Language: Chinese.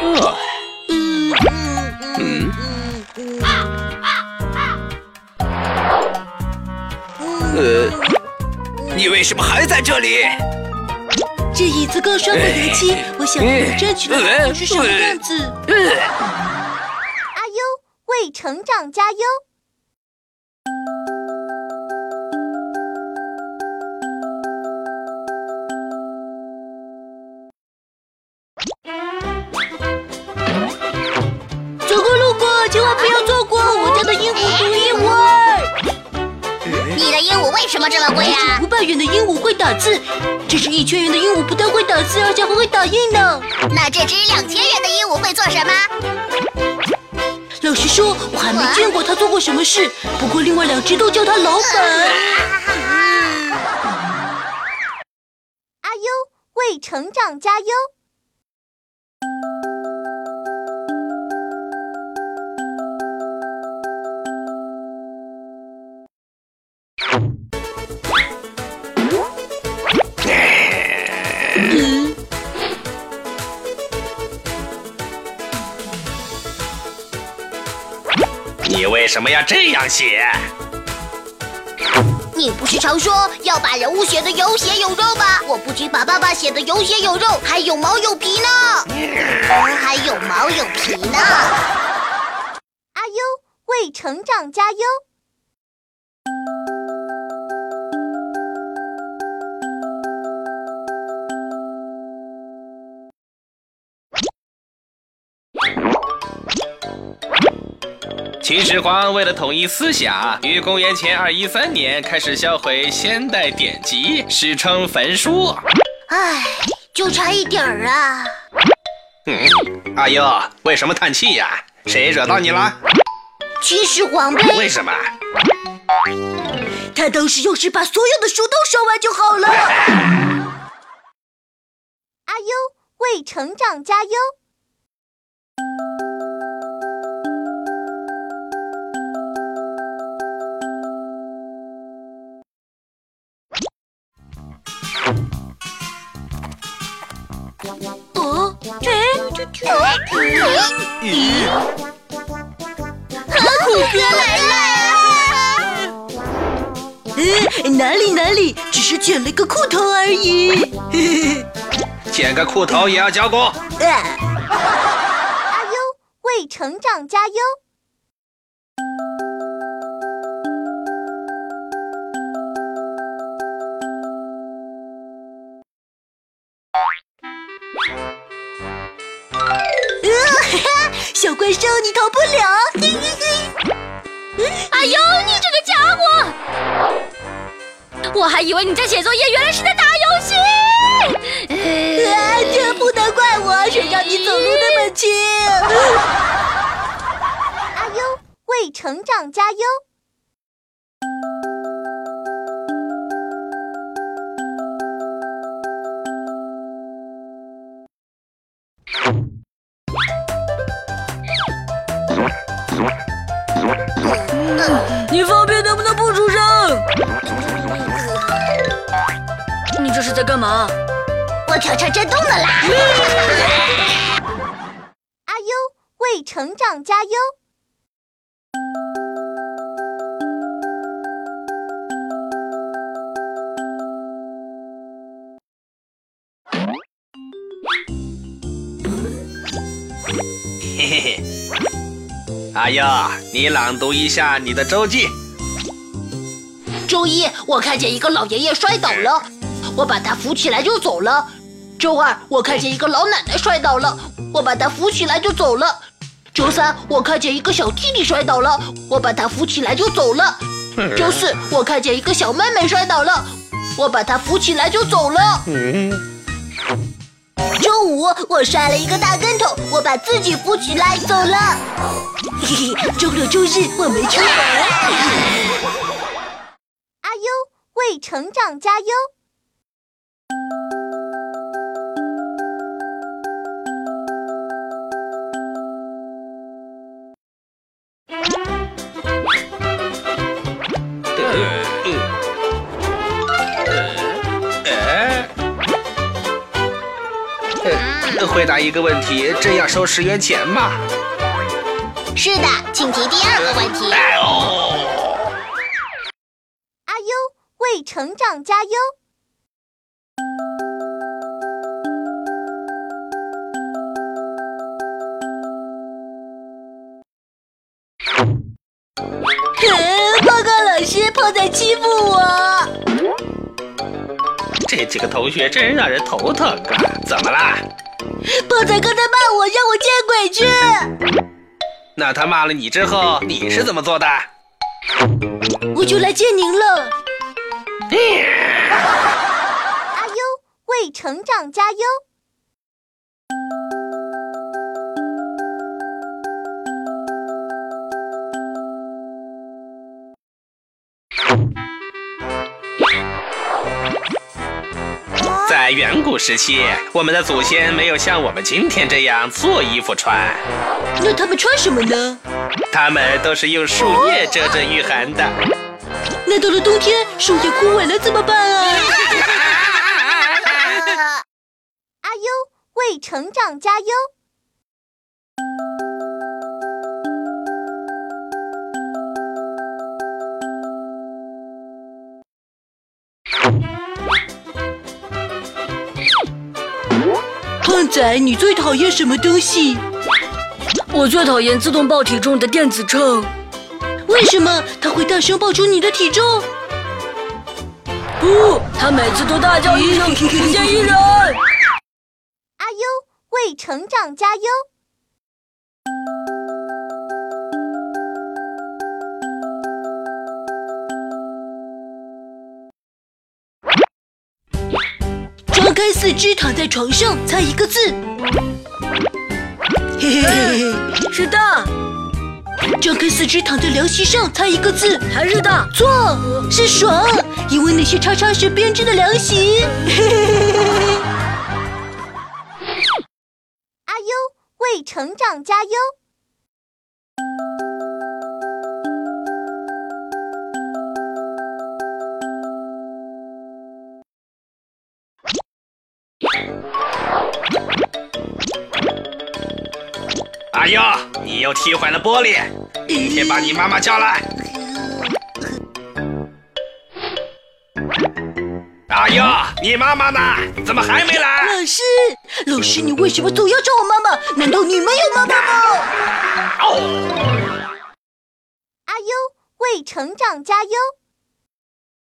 呃，嗯，呃，你为什么还在这里？这椅子刚刷过油漆，我想我争取的好是什么样子？阿优为成长加油！贵啊？五百元的鹦鹉会打字，这只一千元的鹦鹉不但会打字，而且还会打印呢。那这只两千元的鹦鹉会做什么？老实说，我还没见过它做过什么事。不过另外两只都叫它老板。阿优为成长加油！什么要这样写？你不是常说要把人物写的有血有肉吗？我不仅把爸爸写的有血有肉，还有毛有皮呢，还有毛有皮呢。阿优为成长加油！秦始皇为了统一思想，于公元前二一三年开始销毁先代典籍，史称焚书。唉，就差一点儿啊！嗯，阿优，为什么叹气呀？谁惹到你了？秦始皇呗。为什么？他当时要是把所有的书都烧完就好了。阿优为成长加油！虎哥来了！呃，哪里哪里，只是剪了个裤头而已。嘿嘿剪个裤头也要加工？嘿啊阿优为成长加油！兽，你逃不了！嘿嘿嘿。哎呦，你这个家伙！我还以为你在写作业，原来是在打游戏。啊，这不能怪我，谁让你走路那么轻？阿优为成长加油！这是在干嘛？我调查震动的啦！阿优为成长加油！嘿嘿嘿。阿优，你朗读一下你的周记。周一，我看见一个老爷爷摔倒了，我把他扶起来就走了。周二，我看见一个老奶奶摔倒了，我把他扶起来就走了。周三，我看见一个小弟弟摔倒了，我把他扶起来就走了。周四，我看见一个小妹妹摔倒了，我把她扶起来就走了。周五，我摔了一个大跟头，我把自己扶起来走了。嘿嘿，周六周日我没出门。阿优为成长加油！呃，回回答一个问题，这要收十元钱吗？是的，请提第二个问题。哎呦！阿优为成长加油！师，胖仔欺负我。这几个同学真让人头疼啊！怎么啦？胖仔刚才骂我，让我见鬼去。那他骂了你之后，你是怎么做的？我就来见您了。阿优为成长加油！在远古时期，我们的祖先没有像我们今天这样做衣服穿，那他们穿什么呢？他们都是用树叶遮着御寒的。那到了冬天，树叶枯萎了怎么办啊？阿优为成长加油！胖仔，你最讨厌什么东西？我最讨厌自动报体重的电子秤。为什么它会大声报出你的体重？不，它每次都大叫一声“ 不见一人”。阿优为成长加油！张开四肢躺在床上，猜一个字。嘿嘿嘿嘿，是的，张开四肢躺在凉席上，猜一个字。还是的。错，是爽，因为那些叉叉是编织的凉席。阿优为成长加油！阿优，你又踢坏了玻璃，明天把你妈妈叫来。阿优，你妈妈呢？怎么还没来？老师，老师，你为什么总要找我妈妈？难道你没有妈妈吗？阿优为成长加油！